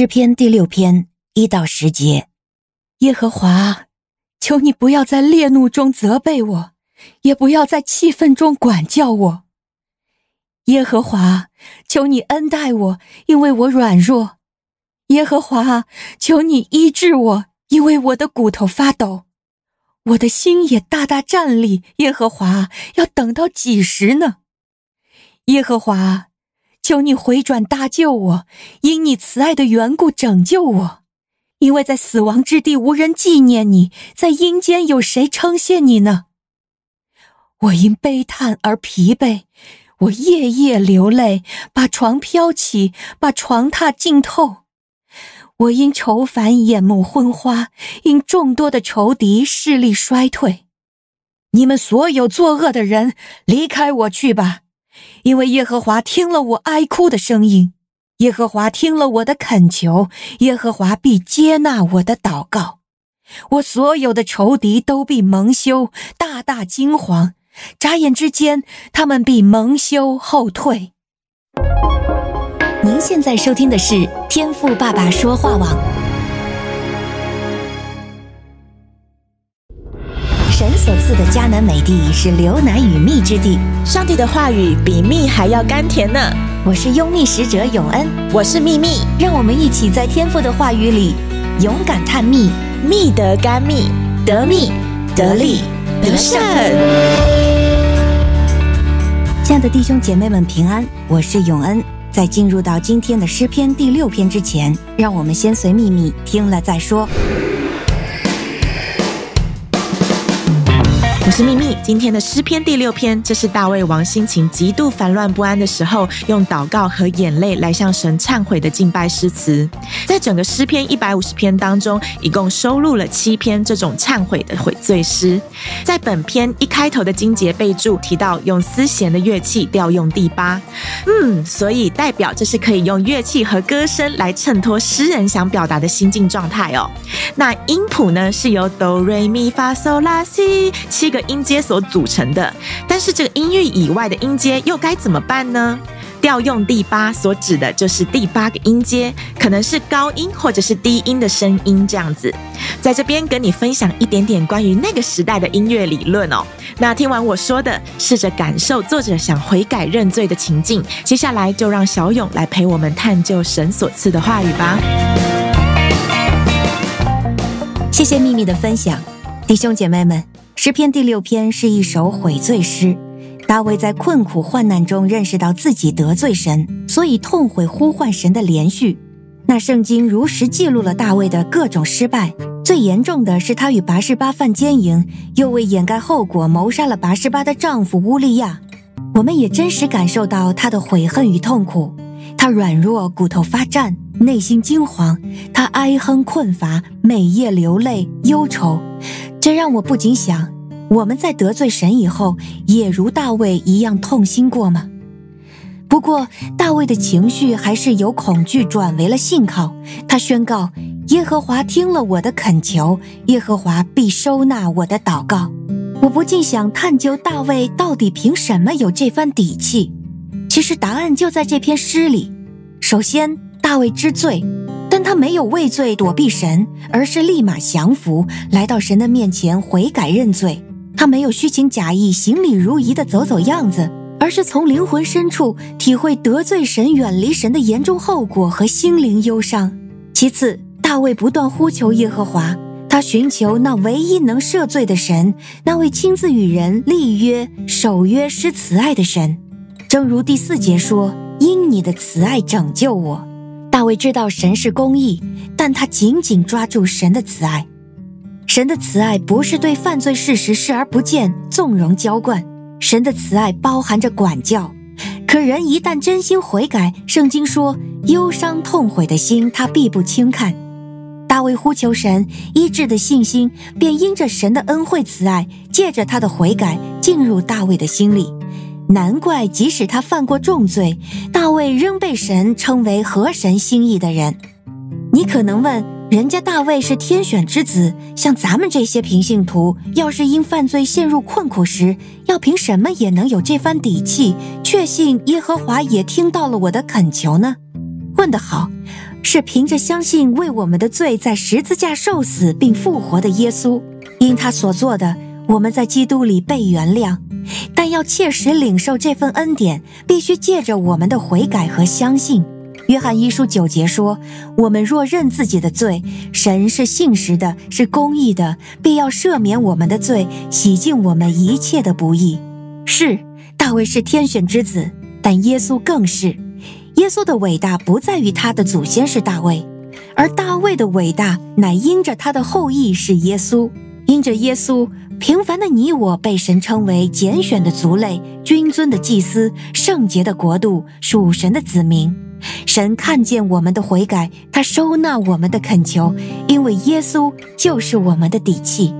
诗篇第六篇一到十节，耶和华，求你不要在烈怒中责备我，也不要在气愤中管教我。耶和华，求你恩待我，因为我软弱。耶和华，求你医治我，因为我的骨头发抖，我的心也大大战栗。耶和华，要等到几时呢？耶和华。求你回转搭救我，因你慈爱的缘故拯救我，因为在死亡之地无人纪念你，在阴间有谁称谢你呢？我因悲叹而疲惫，我夜夜流泪，把床飘起，把床榻浸透。我因愁烦眼目昏花，因众多的仇敌视力衰退。你们所有作恶的人，离开我去吧。因为耶和华听了我哀哭的声音，耶和华听了我的恳求，耶和华必接纳我的祷告。我所有的仇敌都必蒙羞，大大惊惶。眨眼之间，他们必蒙羞后退。您现在收听的是天赋爸爸说话网。神所赐的迦南美地是流奶与蜜之地，上帝的话语比蜜还要甘甜呢。我是拥蜜使者永恩，我是蜜蜜，让我们一起在天父的话语里勇敢探蜜，蜜得甘蜜，得蜜得利得胜。亲爱的弟兄姐妹们平安，我是永恩。在进入到今天的诗篇第六篇之前，让我们先随秘密听了再说。我是秘密，今天的诗篇第六篇，这是大卫王心情极度烦乱不安的时候，用祷告和眼泪来向神忏悔的敬拜诗词。在整个诗篇一百五十篇当中，一共收录了七篇这种忏悔的悔罪诗。在本篇一开头的经节备注提到，用丝弦的乐器调用第八，嗯，所以代表这是可以用乐器和歌声来衬托诗人想表达的心境状态哦。那音谱呢，是由哆瑞咪发嗦拉西七个。音阶所组成的，但是这个音域以外的音阶又该怎么办呢？调用第八所指的就是第八个音阶，可能是高音或者是低音的声音这样子。在这边跟你分享一点点关于那个时代的音乐理论哦。那听完我说的，试着感受作者想悔改认罪的情境。接下来就让小勇来陪我们探究神所赐的话语吧。谢谢秘密的分享，弟兄姐妹们。诗篇第六篇是一首悔罪诗。大卫在困苦患难中认识到自己得罪神，所以痛悔呼唤神的怜恤。那圣经如实记录了大卫的各种失败，最严重的是他与拔示巴犯奸淫，又为掩盖后果谋杀了拔示巴的丈夫乌利亚。我们也真实感受到他的悔恨与痛苦。他软弱，骨头发颤，内心惊惶。他哀哼困乏，每夜流泪忧愁。这让我不禁想：我们在得罪神以后，也如大卫一样痛心过吗？不过，大卫的情绪还是由恐惧转为了信靠。他宣告：“耶和华听了我的恳求，耶和华必收纳我的祷告。”我不禁想探究大卫到底凭什么有这番底气。其实答案就在这篇诗里。首先，大卫知罪。他没有畏罪躲避神，而是立马降服，来到神的面前悔改认罪。他没有虚情假意、行礼如仪的走走样子，而是从灵魂深处体会得罪神、远离神的严重后果和心灵忧伤。其次，大卫不断呼求耶和华，他寻求那唯一能赦罪的神，那位亲自与人立约、守约、施慈爱的神。正如第四节说：“因你的慈爱拯救我。”大卫知道神是公义，但他紧紧抓住神的慈爱。神的慈爱不是对犯罪事实视而不见、纵容娇惯，神的慈爱包含着管教。可人一旦真心悔改，圣经说忧伤痛悔的心，他必不轻看。大卫呼求神医治的信心，便因着神的恩惠慈爱，借着他的悔改进入大卫的心里。难怪，即使他犯过重罪，大卫仍被神称为合神心意的人。你可能问，人家大卫是天选之子，像咱们这些平信徒，要是因犯罪陷入困苦时，要凭什么也能有这番底气，确信耶和华也听到了我的恳求呢？问得好，是凭着相信为我们的罪在十字架受死并复活的耶稣，因他所做的，我们在基督里被原谅。但要切实领受这份恩典，必须借着我们的悔改和相信。约翰一书九节说：“我们若认自己的罪，神是信实的，是公义的，必要赦免我们的罪，洗净我们一切的不义。”是，大卫是天选之子，但耶稣更是。耶稣的伟大不在于他的祖先是大卫，而大卫的伟大乃因着他的后裔是耶稣。因着耶稣，平凡的你我被神称为拣选的族类、君尊的祭司、圣洁的国度、属神的子民。神看见我们的悔改，他收纳我们的恳求，因为耶稣就是我们的底气。